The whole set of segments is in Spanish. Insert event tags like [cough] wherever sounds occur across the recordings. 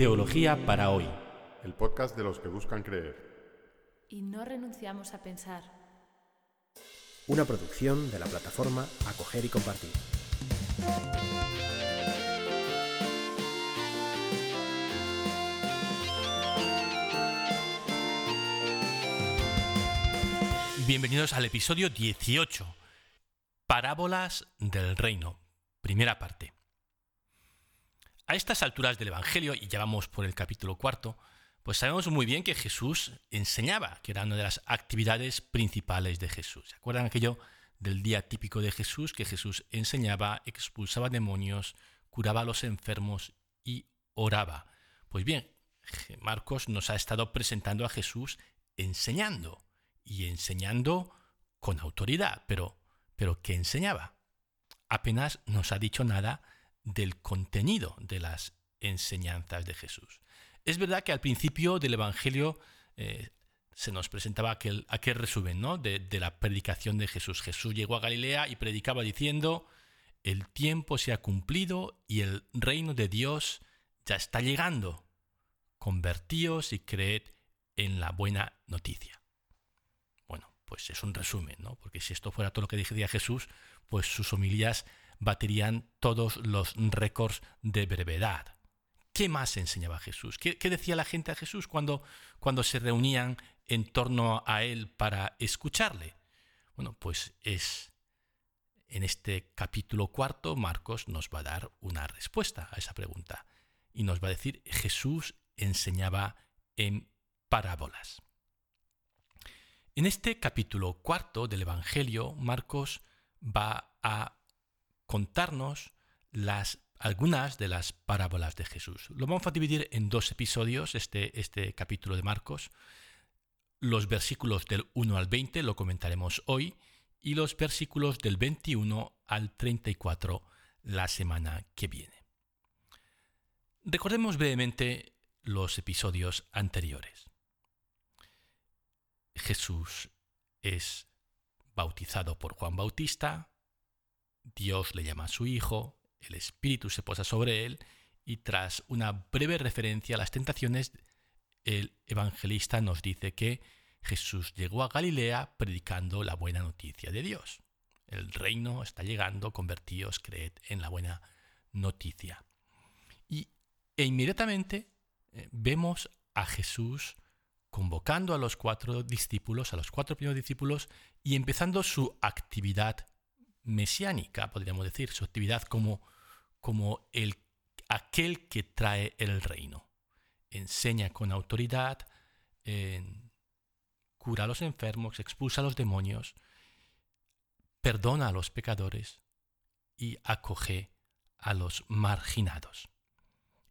Teología para hoy. El podcast de los que buscan creer. Y no renunciamos a pensar. Una producción de la plataforma Acoger y Compartir. Bienvenidos al episodio 18. Parábolas del reino. Primera parte. A estas alturas del Evangelio, y ya vamos por el capítulo cuarto, pues sabemos muy bien que Jesús enseñaba, que era una de las actividades principales de Jesús. ¿Se acuerdan aquello del día típico de Jesús? Que Jesús enseñaba, expulsaba demonios, curaba a los enfermos y oraba. Pues bien, Marcos nos ha estado presentando a Jesús enseñando y enseñando con autoridad, pero, pero ¿qué enseñaba? Apenas nos ha dicho nada del contenido de las enseñanzas de Jesús. Es verdad que al principio del Evangelio eh, se nos presentaba aquel, resumen ¿no? de, la predicación de Jesús. Jesús llegó a Galilea y predicaba diciendo, el tiempo se ha cumplido y el reino de Dios ya está llegando. Convertíos y creed en la buena noticia pues es un resumen, ¿no? Porque si esto fuera todo lo que decía Jesús, pues sus homilías baterían todos los récords de brevedad. ¿Qué más enseñaba Jesús? ¿Qué, decía la gente a Jesús cuando, cuando se reunían en torno a él para escucharle? Bueno, pues es en este capítulo cuarto Marcos nos va a dar una respuesta a esa pregunta y nos va a decir Jesús enseñaba en parábolas. En este capítulo cuarto del Evangelio, Marcos va a contarnos algunas de las parábolas de Jesús. Lo vamos a dividir en dos episodios, este, este capítulo de Marcos. Los versículos del 1 al 20 lo comentaremos hoy y los versículos del 21 al 34 la semana que viene. Recordemos brevemente los episodios anteriores. Jesús es bautizado por Juan Bautista, Dios le llama a su Hijo, el Espíritu se posa sobre él y tras una breve referencia a las tentaciones, el evangelista nos dice que Jesús llegó a Galilea predicando la buena noticia de Dios. El reino está llegando, convertíos, creed en la buena noticia. Y e inmediatamente eh, vemos a Jesús convocando a los cuatro discípulos, a los cuatro primeros discípulos, y empezando su actividad mesiánica, podríamos decir, su actividad como, como el, aquel que trae el reino. Enseña con autoridad, cura a los enfermos, expulsa a los demonios, perdona a los pecadores y acoge a los marginados.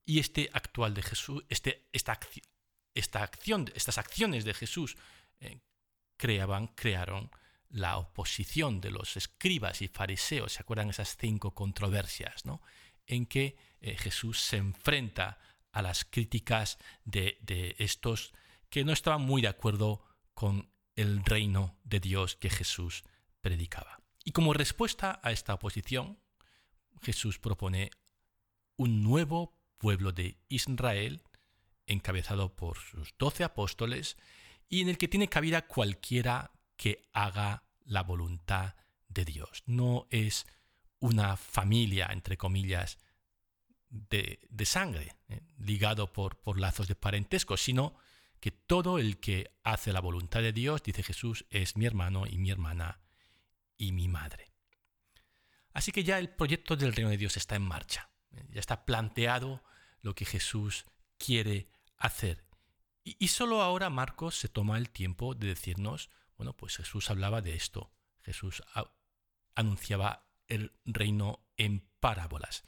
Y este actual de Jesús, este, esta esta acción, estas acciones de Jesús eh, creaban, crearon la oposición de los escribas y fariseos, ¿se acuerdan esas cinco controversias? ¿no? En que eh, Jesús se enfrenta a las críticas de, de estos que no estaban muy de acuerdo con el reino de Dios que Jesús predicaba. Y como respuesta a esta oposición, Jesús propone un nuevo pueblo de Israel encabezado por sus doce apóstoles y en el que tiene cabida cualquiera que haga la voluntad de Dios. No es una familia, entre comillas, de, sangre, eh, ligado por, por lazos de parentesco, sino que todo el que hace la voluntad de Dios, dice Jesús, es mi hermano y mi hermana y mi madre. Así que ya el proyecto del reino de Dios está en marcha. Eh, ya está planteado lo que Jesús quiere hacer. Y, solo ahora Marcos se toma el tiempo de decirnos, bueno, pues Jesús hablaba de esto. Jesús anunciaba el reino en parábolas.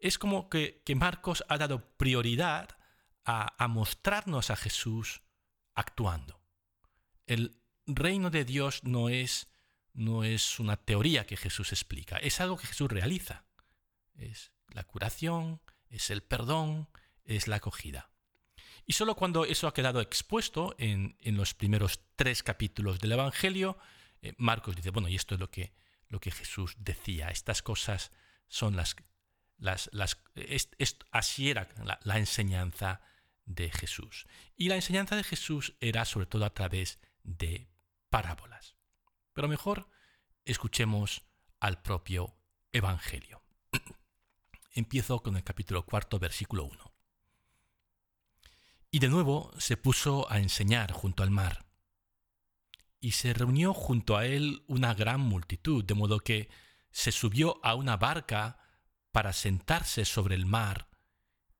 Es como que, Marcos ha dado prioridad a, mostrarnos a Jesús actuando. El reino de Dios no es una teoría que Jesús explica, es algo que Jesús realiza. Es la curación, es el perdón, es la acogida. Y solo cuando eso ha quedado expuesto en, los primeros tres capítulos del Evangelio, eh, Marcos dice, bueno, y esto es lo que, lo que Jesús decía, estas cosas son las, las, así era la, enseñanza de Jesús. Y la enseñanza de Jesús era sobre todo a través de parábolas. Pero mejor escuchemos al propio Evangelio. [clears throat] Empiezo con el capítulo cuarto, versículo 1. Y de nuevo se puso a enseñar junto al mar. Y se reunió junto a él una gran multitud, de modo que se subió a una barca para sentarse sobre el mar,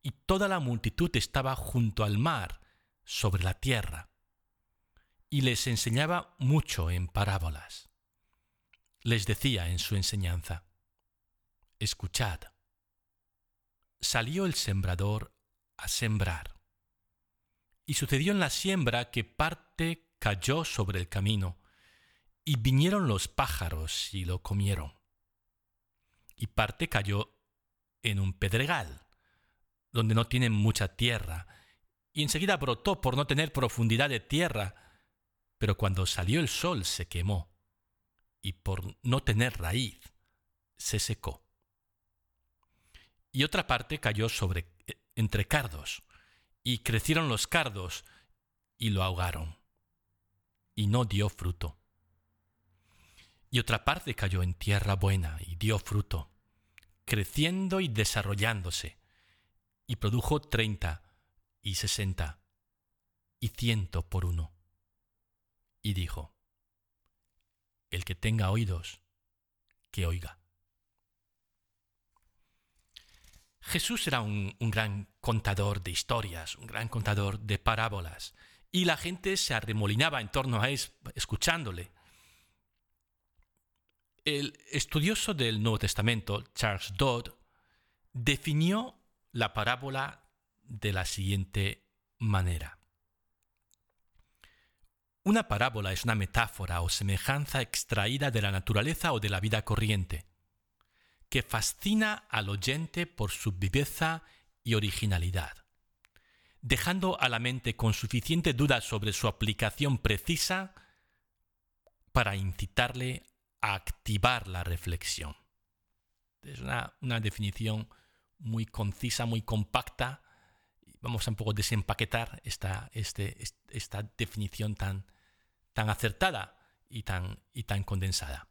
y toda la multitud estaba junto al mar, sobre la tierra, y les enseñaba mucho en parábolas. Les decía en su enseñanza, Escuchad, salió el sembrador a sembrar, y sucedió en la siembra que parte cayó sobre el camino, y vinieron los pájaros y lo comieron y parte cayó en un pedregal, donde no tienen mucha tierra, y enseguida brotó por no tener profundidad de tierra, pero cuando salió el sol se quemó, y por no tener raíz se secó. Y otra parte cayó sobre entre cardos, y crecieron los cardos y lo ahogaron, y no dio fruto y otra parte cayó en tierra buena y dio fruto, creciendo y desarrollándose, y produjo treinta y sesenta y ciento por uno. Y dijo, El que tenga oídos, que oiga. Jesús era un, un, gran contador de historias, un gran contador de parábolas, y la gente se arremolinaba en torno a él escuchándole. El estudioso del Nuevo Testamento, Charles Dodd, definió la parábola de la siguiente manera. Una parábola es una metáfora o semejanza extraída de la naturaleza o de la vida corriente, que fascina al oyente por su viveza y originalidad, dejando a la mente con suficiente duda sobre su aplicación precisa para incitarle activar la reflexión. Es una, definición muy concisa, muy compacta. Vamos a un poco desempaquetar esta, este, esta definición tan, tan acertada y tan, y tan condensada.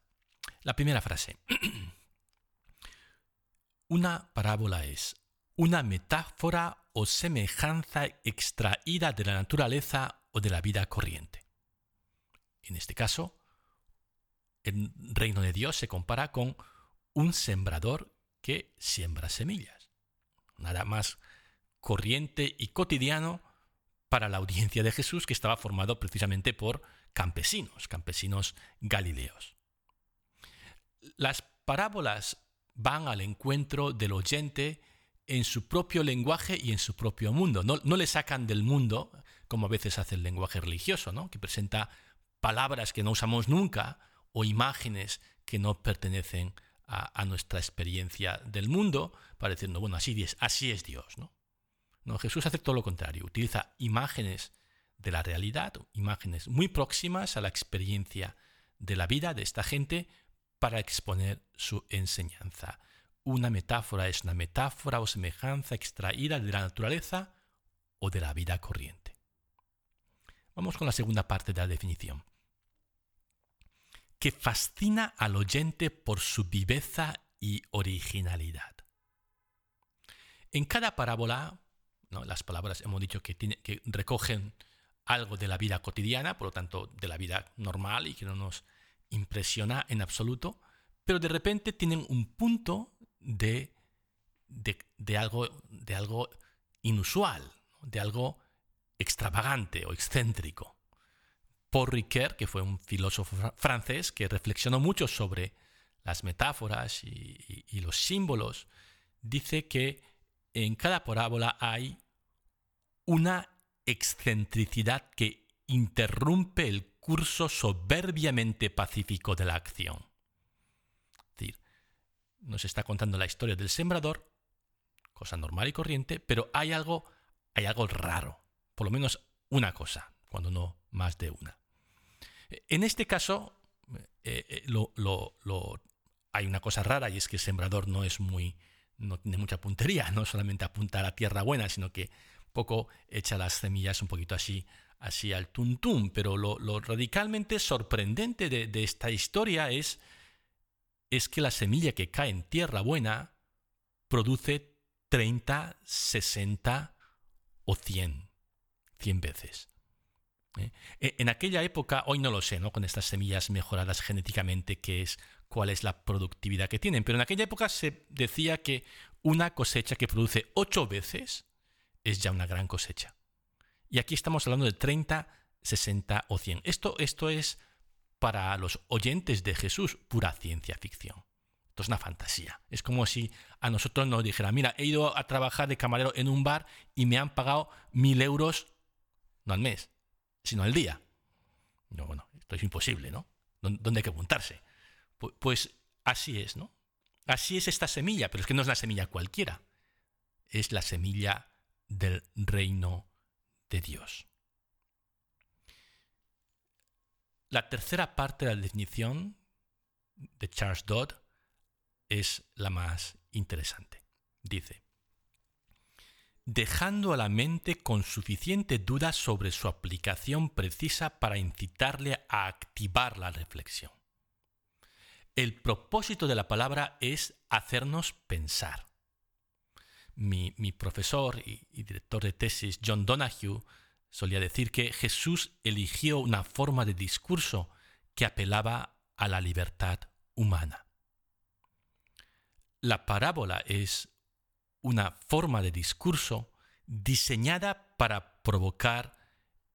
La primera frase. [clears throat] Una parábola es una metáfora o semejanza extraída de la naturaleza o de la vida corriente. En este caso, el reino de Dios se compara con un sembrador que siembra semillas. Nada más corriente y cotidiano para la audiencia de Jesús que estaba formado precisamente por campesinos, campesinos galileos. Las parábolas van al encuentro del oyente en su propio lenguaje y en su propio mundo. No, no, le sacan del mundo, como a veces hace el lenguaje religioso, ¿no? que presenta palabras que no usamos nunca o imágenes que no pertenecen a, nuestra experiencia del mundo, para decir, bueno, así es, así es Dios. ¿no? no, Jesús hace todo lo contrario, utiliza imágenes de la realidad, imágenes muy próximas a la experiencia de la vida de esta gente para exponer su enseñanza. Una metáfora es una metáfora o semejanza extraída de la naturaleza o de la vida corriente. Vamos con la segunda parte de la definición que fascina al oyente por su viveza y originalidad. En cada parábola, las palabras hemos dicho que, recogen algo de la vida cotidiana, por lo tanto de la vida normal y que no nos impresiona en absoluto, pero de repente tienen un punto de, de, algo, de algo inusual, de algo extravagante o excéntrico. Paul Ricoeur, que fue un filósofo francés que reflexionó mucho sobre las metáforas y, los símbolos, dice que en cada parábola hay una excentricidad que interrumpe el curso soberbiamente pacífico de la acción. Nos está contando la historia del sembrador, cosa normal y corriente, pero hay algo, hay algo raro, por lo menos una cosa, cuando no más de una. En este caso, eh, eh, hay una cosa rara y es que el sembrador no es muy, no tiene mucha puntería, [laughs] no solamente apunta a la tierra buena, sino que poco echa las semillas un poquito así, así al tuntún. Pero lo, radicalmente sorprendente de, de, esta historia es, es que la semilla que cae en tierra buena produce 30, 60 o 100, 100 veces. ¿eh? E, en aquella época, hoy no lo sé, ¿no? Con estas semillas mejoradas genéticamente, qué es, cuál es la productividad que tienen, pero en aquella época se decía que una cosecha que produce ocho veces es ya una gran cosecha. Y aquí estamos hablando de 30, 60 o 100. Esto, esto es para los oyentes de Jesús pura ciencia ficción. Esto es una fantasía. Es como si a nosotros nos dijera, mira, he ido a trabajar de camarero en un bar y me han pagado mil euros, no al mes, sino al día. No, bueno, esto es imposible, ¿no? ¿Dónde hay que apuntarse? Pues así es, ¿no? Así es esta semilla, pero es que no es la semilla cualquiera. Es la semilla del reino de Dios. La tercera parte de la definición de Charles Dodd es la más interesante. Dice, dejando a la mente con suficiente duda sobre su aplicación precisa para incitarle a activar la reflexión. El propósito de la palabra es hacernos pensar. Mi, profesor y, y, director de tesis, John Donahue, solía decir que Jesús eligió una forma de discurso que apelaba a la libertad humana. La parábola es una forma de discurso diseñada para provocar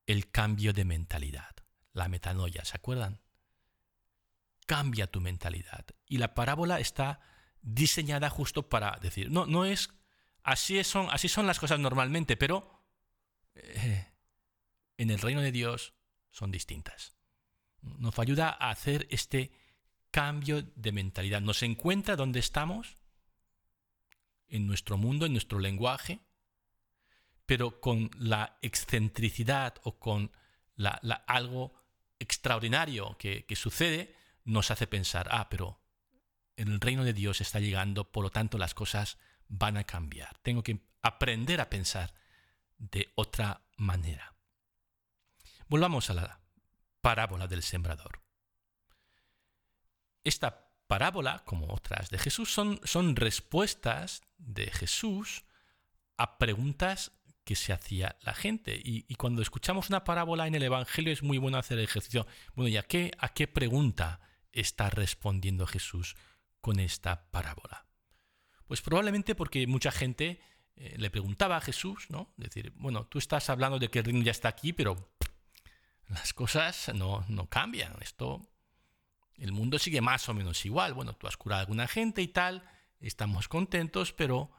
el cambio de mentalidad, la metanoia, ¿se acuerdan? Cambia tu mentalidad. Y la parábola está diseñada justo para decir, no, no es, así son, así son las cosas normalmente, pero eh, en el reino de Dios son distintas. Nos ayuda a hacer este cambio de mentalidad. Nos encuentra donde estamos en nuestro mundo, en nuestro lenguaje, pero con la excentricidad o con algo extraordinario que, que sucede, nos hace pensar, ah, pero el reino de Dios está llegando, por lo tanto las cosas van a cambiar. Tengo que aprender a pensar de otra manera. Volvamos a la parábola del sembrador. Esta parábola, como otras de Jesús, son, son respuestas de Jesús a preguntas que se hacía la gente. Y, cuando escuchamos una parábola en el Evangelio es muy bueno hacer el ejercicio. Bueno, ¿y a qué, a qué pregunta está respondiendo Jesús con esta parábola? Pues probablemente porque mucha gente eh, le preguntaba a Jesús, ¿no? Decir, bueno, tú estás hablando de que el reino ya está aquí, pero las cosas no, no cambian. Esto el mundo sigue más o menos igual. Bueno, tú has curado a alguna gente y tal, estamos contentos, pero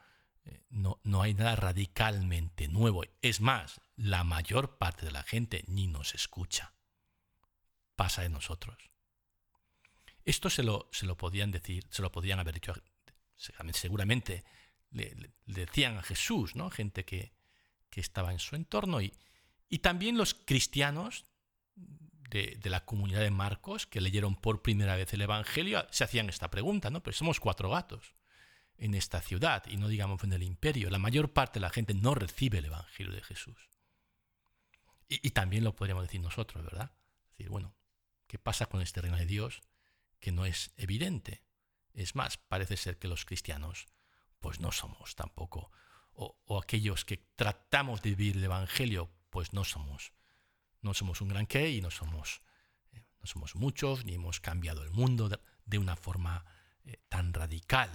eh, no, no hay nada radicalmente nuevo. Es más, la mayor parte de la gente ni nos escucha. Pasa de nosotros. Esto se lo, se lo podían decir, se lo podían haber dicho, seguramente le, decían a Jesús, ¿no? Gente que, que estaba en su entorno y, y también los cristianos de, la comunidad de Marcos que leyeron por primera vez el Evangelio se hacían esta pregunta, ¿no? Pero somos cuatro gatos en esta ciudad y no digamos en el imperio. La mayor parte de la gente no recibe el Evangelio de Jesús. Y, también lo podríamos decir nosotros, ¿verdad? Es decir, bueno, ¿qué pasa con este reino de Dios que no es evidente? Es más, parece ser que los cristianos pues no somos tampoco, o, o aquellos que tratamos de vivir el Evangelio, pues no somos no somos un gran qué y no somos, eh, no somos muchos, ni hemos cambiado el mundo de, una forma eh, tan radical.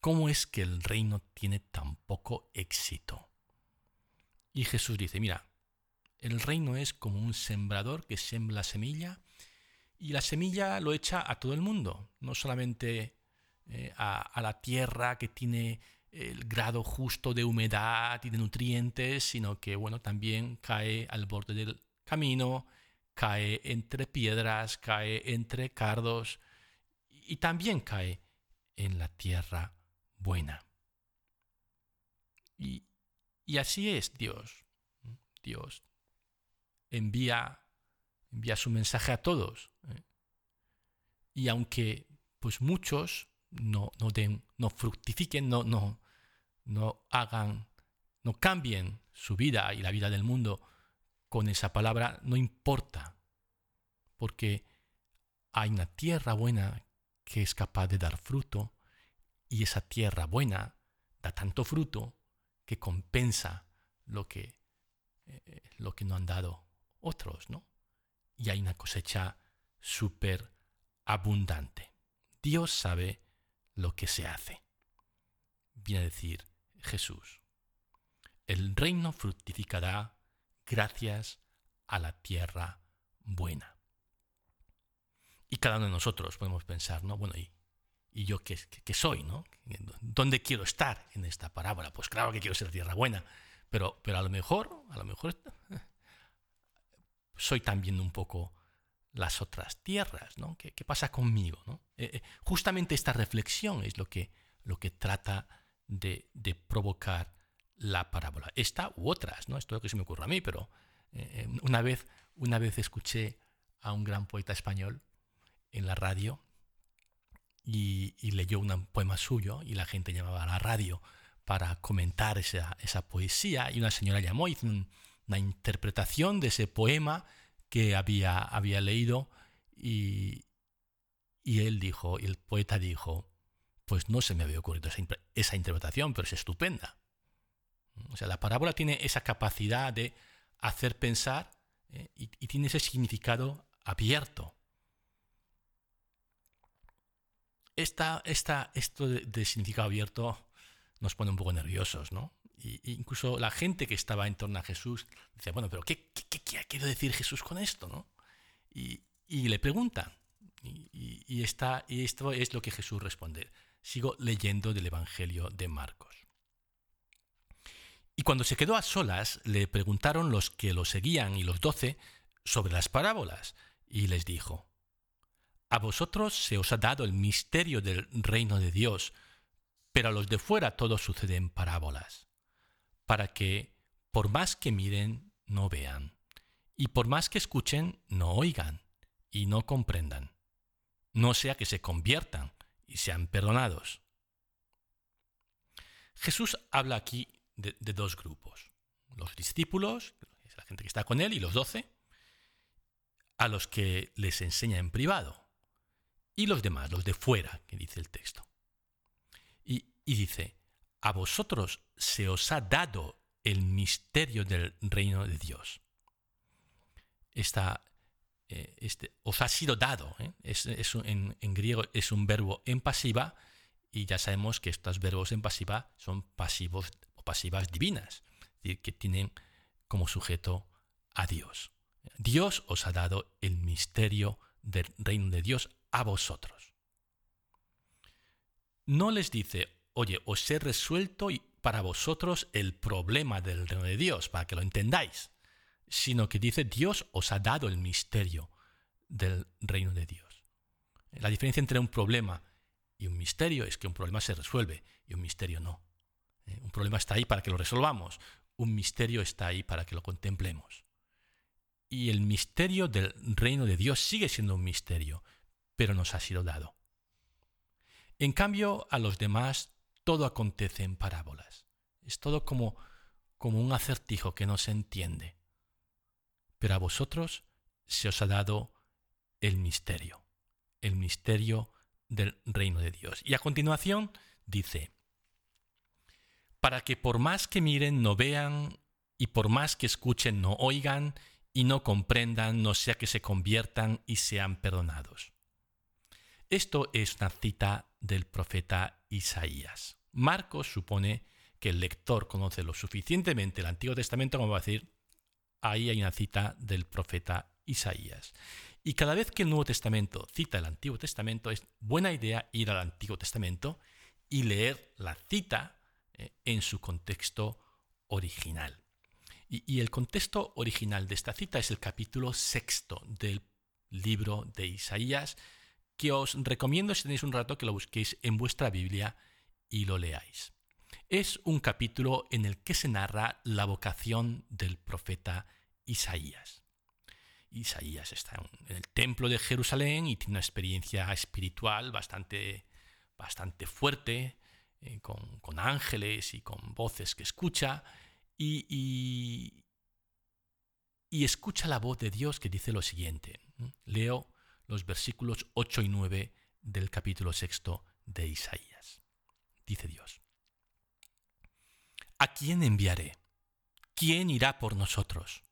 ¿Cómo es que el reino tiene tan poco éxito? Y Jesús dice, mira, el reino es como un sembrador que siembra la semilla y la semilla lo echa a todo el mundo, no solamente eh, a, la tierra que tiene el grado justo de humedad y de nutrientes, sino que bueno, también cae al borde del camino, cae entre piedras, cae entre cardos y también cae en la tierra buena. Y, y así es Dios. Dios envía, envía su mensaje a todos. ¿eh? Y aunque pues muchos no, no, den, no fructifiquen, no, no, no hagan, no cambien su vida y la vida del mundo con esa palabra, no importa, porque hay una tierra buena que es capaz de dar fruto y esa tierra buena da tanto fruto que compensa lo que, eh, lo que no han dado otros, ¿no? Y hay una cosecha súper abundante. Dios sabe lo que se hace. Viene a decir Jesús. El reino fructificará gracias a la tierra buena. Y cada uno de nosotros podemos pensar, ¿no? Bueno, ¿y, y yo qué, qué, soy, ¿no? ¿Dónde quiero estar en esta parábola? Pues claro que quiero ser tierra buena, pero, pero a lo mejor, a lo mejor soy también un poco las otras tierras, ¿no? ¿Qué, pasa conmigo? ¿no? Eh, eh, justamente esta reflexión es lo que, lo que trata de, provocar la parábola. Esta u otras, ¿no? Esto es lo que se me ocurre a mí, pero eh, una, vez, una vez escuché a un gran poeta español en la radio y, y, leyó un poema suyo y la gente llamaba a la radio para comentar esa, esa poesía y una señora llamó y hizo una interpretación de ese poema que había, había leído y, y él dijo, y el poeta dijo, pues no se me había ocurrido esa, esa interpretación, pero es estupenda. O sea, la parábola tiene esa capacidad de hacer pensar eh, y, tiene ese significado abierto. Esta, esta, esto de, significado abierto nos pone un poco nerviosos, ¿no? Incluso la gente que estaba en torno a Jesús dice, bueno, pero ¿qué, qué, ha decir Jesús con esto? ¿no? Y, y le pregunta. Y, y esto es lo que Jesús responde. Sigo leyendo del Evangelio de Marcos. Y cuando se quedó a solas, le preguntaron los que lo seguían y los doce sobre las parábolas. Y les dijo, A vosotros se os ha dado el misterio del reino de Dios, pero a los de fuera todo sucede en parábolas para que, por más que miren, no vean, y por más que escuchen, no oigan, y no comprendan, no sea que se conviertan y sean perdonados. Jesús habla aquí de, dos grupos, los discípulos, la gente que está con él, y los doce, a los que les enseña en privado, y los demás, los de fuera, que dice el texto. Y, y dice, a vosotros se os ha dado el misterio del reino de Dios. Esta, eh, este, os ha sido dado. ¿eh? Es, en, en, griego es un verbo en pasiva y ya sabemos que estos verbos en pasiva son pasivos o pasivas divinas, es decir, que tienen como sujeto a Dios. Dios os ha dado el misterio del reino de Dios a vosotros. No les dice, oye, os he resuelto para vosotros el problema del reino de Dios, para que lo entendáis, sino que dice, Dios os ha dado el misterio del reino de Dios. La diferencia entre un problema y un misterio es que un problema se resuelve y un misterio no. Eh, un problema está ahí para que lo resolvamos, un misterio está ahí para que lo contemplemos. Y el misterio del reino de Dios sigue siendo un misterio, pero nos ha sido dado. En cambio, a los demás todo acontece en parábolas. Es todo como, como un acertijo que no se entiende. Pero a vosotros se os ha dado el misterio, el misterio del reino de Dios. Y a continuación dice, para que por más que miren no vean, y por más que escuchen no oigan, y no comprendan, no sea que se conviertan y sean perdonados. Esto es una cita del profeta Isaías. Marcos supone que el lector conoce lo suficientemente el Antiguo Testamento como va a decir, ahí hay una cita del profeta Isaías. Y cada vez que el Nuevo Testamento cita el Antiguo Testamento, es buena idea ir al Antiguo Testamento y leer la cita eh, en su contexto original. Y, y, el contexto original de esta cita es el capítulo sexto del libro de Isaías, que os recomiendo si tenéis un rato que lo busquéis en vuestra Biblia y lo leáis. Es un capítulo en el que se narra la vocación del profeta Isaías. Isaías está en el templo de Jerusalén y tiene una experiencia espiritual bastante bastante fuerte, eh, con, ángeles y con voces que escucha, y, y, escucha la voz de Dios que dice lo siguiente. Leo los versículos 8 y 9 del capítulo sexto de Isaías. Dice Dios. ¿A quién enviaré? ¿Quién irá por nosotros?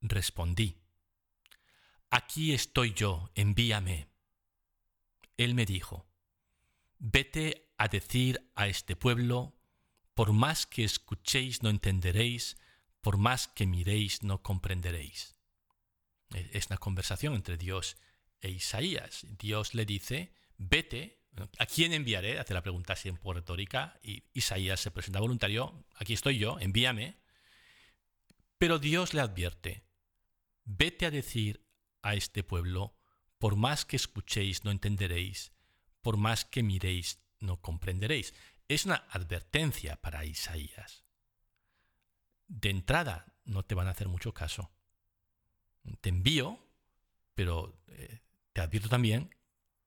Respondí, Aquí estoy yo, envíame. Él me dijo, Vete a decir a este pueblo, por más que escuchéis no entenderéis, por más que miréis no comprenderéis. Es una conversación entre Dios e Isaías. Dios le dice, vete, ¿a quién enviaré? Hace la pregunta así en retórica y Isaías se presenta voluntario, aquí estoy yo, envíame. Pero Dios le advierte, vete a decir a este pueblo, por más que escuchéis no entenderéis, por más que miréis no comprenderéis. Es una advertencia para Isaías. De entrada, no te van a hacer mucho caso. Te envío, pero eh, te advierto también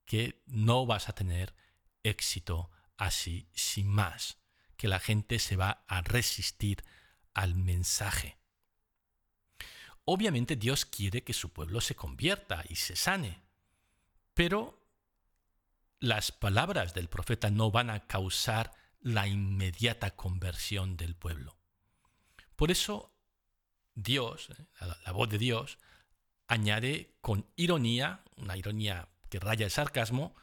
que no vas a tener éxito así sin más, que la gente se va a resistir al mensaje. Obviamente Dios quiere que su pueblo se convierta y se sane, pero las palabras del profeta no van a causar la inmediata conversión del pueblo. Por eso Dios, eh, la, voz de Dios, añade con ironía, una ironía raya el sarcasmo,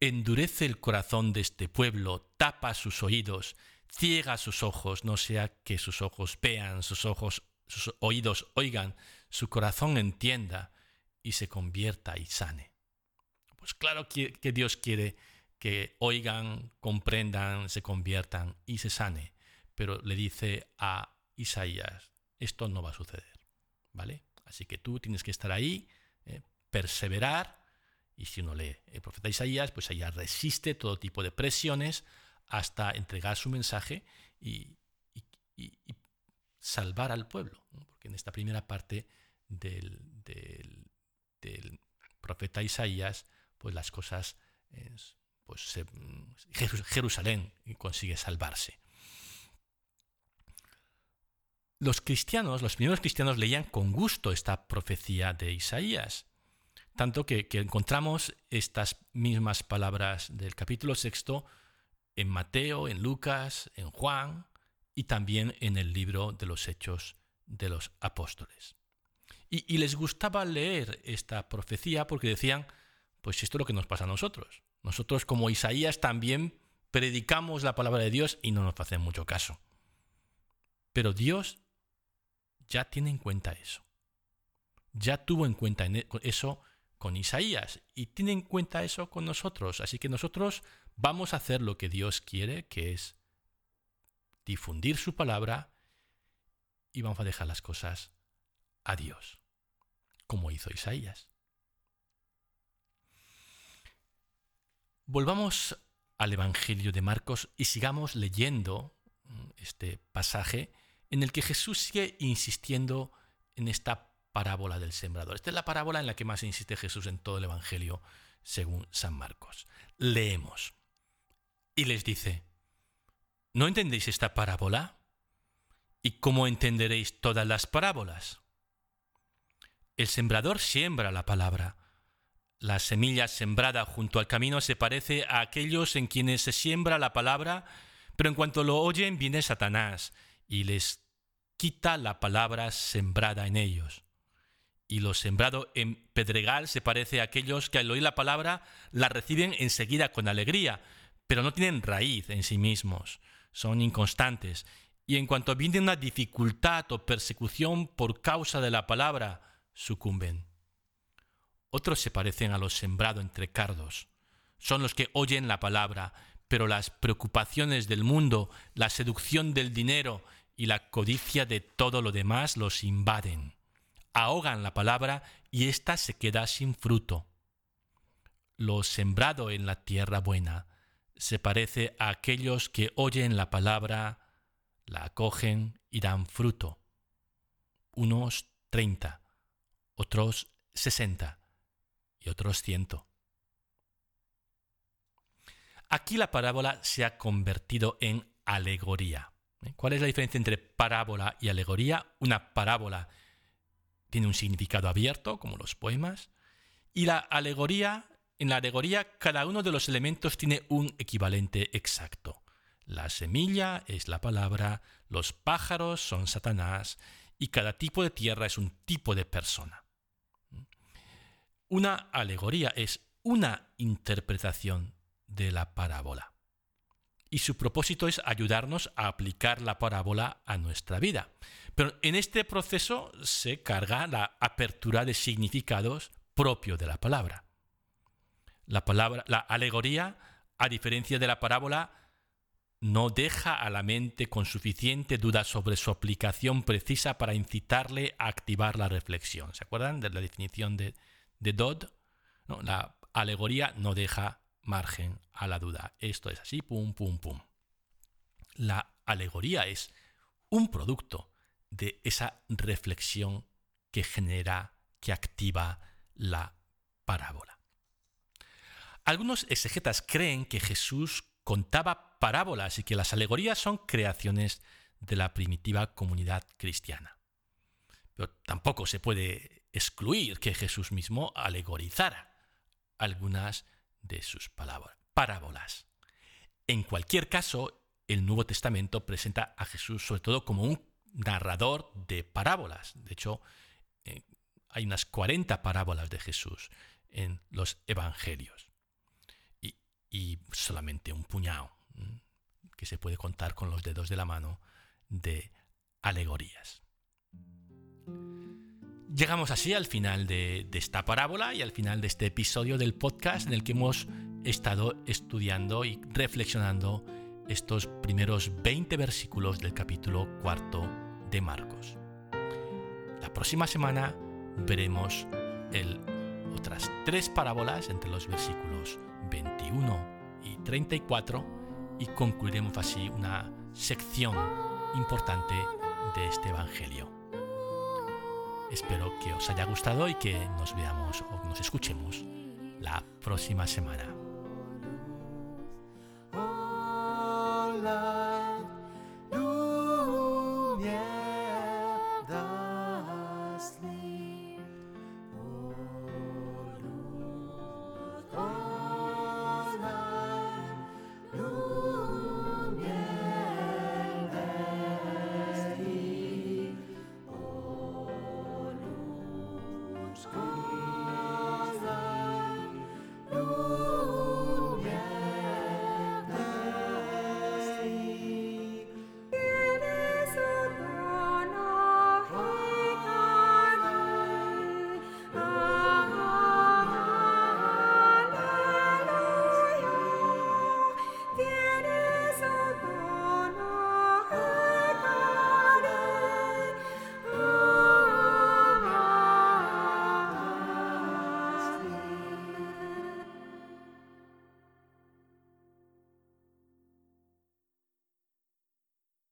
endurece el corazón de este pueblo, tapa sus oídos, ciega sus ojos, no sea que sus ojos vean, sus ojos, sus oídos oigan, su corazón entienda y se convierta y sane. Pues claro que, que Dios quiere que oigan, comprendan, se conviertan y se sane, pero le dice a Isaías, esto no va a suceder, ¿vale? Así que tú tienes que estar ahí, perseverar, y si uno lee el profeta Isaías, pues ella resiste todo tipo de presiones hasta entregar su mensaje y, salvar al pueblo. Porque en esta primera parte del, profeta Isaías, pues las cosas, pues Jerusalén consigue salvarse los cristianos, los primeros cristianos leían con gusto esta profecía de Isaías, tanto que, encontramos estas mismas palabras del capítulo sexto en Mateo, en Lucas, en Juan y también en el libro de los Hechos de los Apóstoles. Y, y, les gustaba leer esta profecía porque decían, pues esto es lo que nos pasa a nosotros. Nosotros como Isaías también predicamos la palabra de Dios y no nos hacen mucho caso. Pero Dios ya tiene en cuenta eso. Ya tuvo en cuenta e, eso con Isaías y tiene en cuenta eso con nosotros. Así que nosotros vamos a hacer lo que Dios quiere, que es difundir su palabra y vamos a dejar las cosas a Dios, como hizo Isaías. Volvamos al Evangelio de Marcos y sigamos leyendo mm, este pasaje en el que Jesús sigue insistiendo en esta parábola del sembrador. Esta es la parábola en la que más insiste Jesús en todo el Evangelio, según San Marcos. Leemos. Y les dice, ¿no entendéis esta parábola? ¿Y cómo entenderéis todas las parábolas? El sembrador siembra la palabra. La semilla sembrada junto al camino se parece a aquellos en quienes se siembra la palabra, pero en cuanto lo oyen viene Satanás y les quita la palabra sembrada en ellos. Y lo sembrado en pedregal se parece a aquellos que al oír la palabra la reciben enseguida con alegría, pero no tienen raíz en sí mismos, son inconstantes, y en cuanto viene una dificultad o persecución por causa de la palabra, sucumben. Otros se parecen a los sembrados entre cardos, son los que oyen la palabra, pero las preocupaciones del mundo, la seducción del dinero y la codicia de todo lo demás los invaden, ahogan la palabra y ésta se queda sin fruto. Lo sembrado en la tierra buena se parece a aquellos que oyen la palabra, la acogen y dan fruto. Unos treinta, otros sesenta y otros ciento. Aquí la parábola se ha convertido en alegoría. ¿Eh? ¿Cuál es la diferencia entre parábola y alegoría? Una parábola tiene un significado abierto, como los poemas, y la alegoría, en la alegoría cada uno de los elementos tiene un equivalente exacto. La semilla es la palabra, los pájaros son Satanás y cada tipo de tierra es un tipo de persona. Una alegoría es una interpretación de la parábola. Y su propósito es ayudarnos a aplicar la parábola a nuestra vida. Pero en este proceso se carga la apertura de significados propio de la palabra. La palabra, la alegoría, a diferencia de la parábola, no deja a la mente con suficiente duda sobre su aplicación precisa para incitarle a activar la reflexión. ¿Se acuerdan de la definición de, Dodd? la alegoría no deja margen a la duda. Esto es así, pum, pum, pum. La alegoría es un producto de esa reflexión que genera, que activa la parábola. Algunos exegetas creen que Jesús contaba parábolas y que las alegorías son creaciones de la primitiva comunidad cristiana. Pero tampoco se puede excluir que Jesús mismo alegorizara algunas de sus parábolas. En cualquier caso, el Nuevo Testamento presenta a Jesús sobre todo como un narrador de parábolas. De hecho, eh, hay unas 40 parábolas de Jesús en los Evangelios y solamente un puñado, que se puede contar con los dedos de la mano, de alegorías. Llegamos así al final de, esta parábola y al final de este episodio del podcast en el que hemos estado estudiando y reflexionando estos primeros 20 versículos del capítulo cuarto de Marcos. La próxima semana veremos otras tres parábolas entre los versículos 21 y 34 y concluiremos así una sección importante de este Evangelio. Espero que os haya gustado y que nos veamos o nos escuchemos la próxima semana.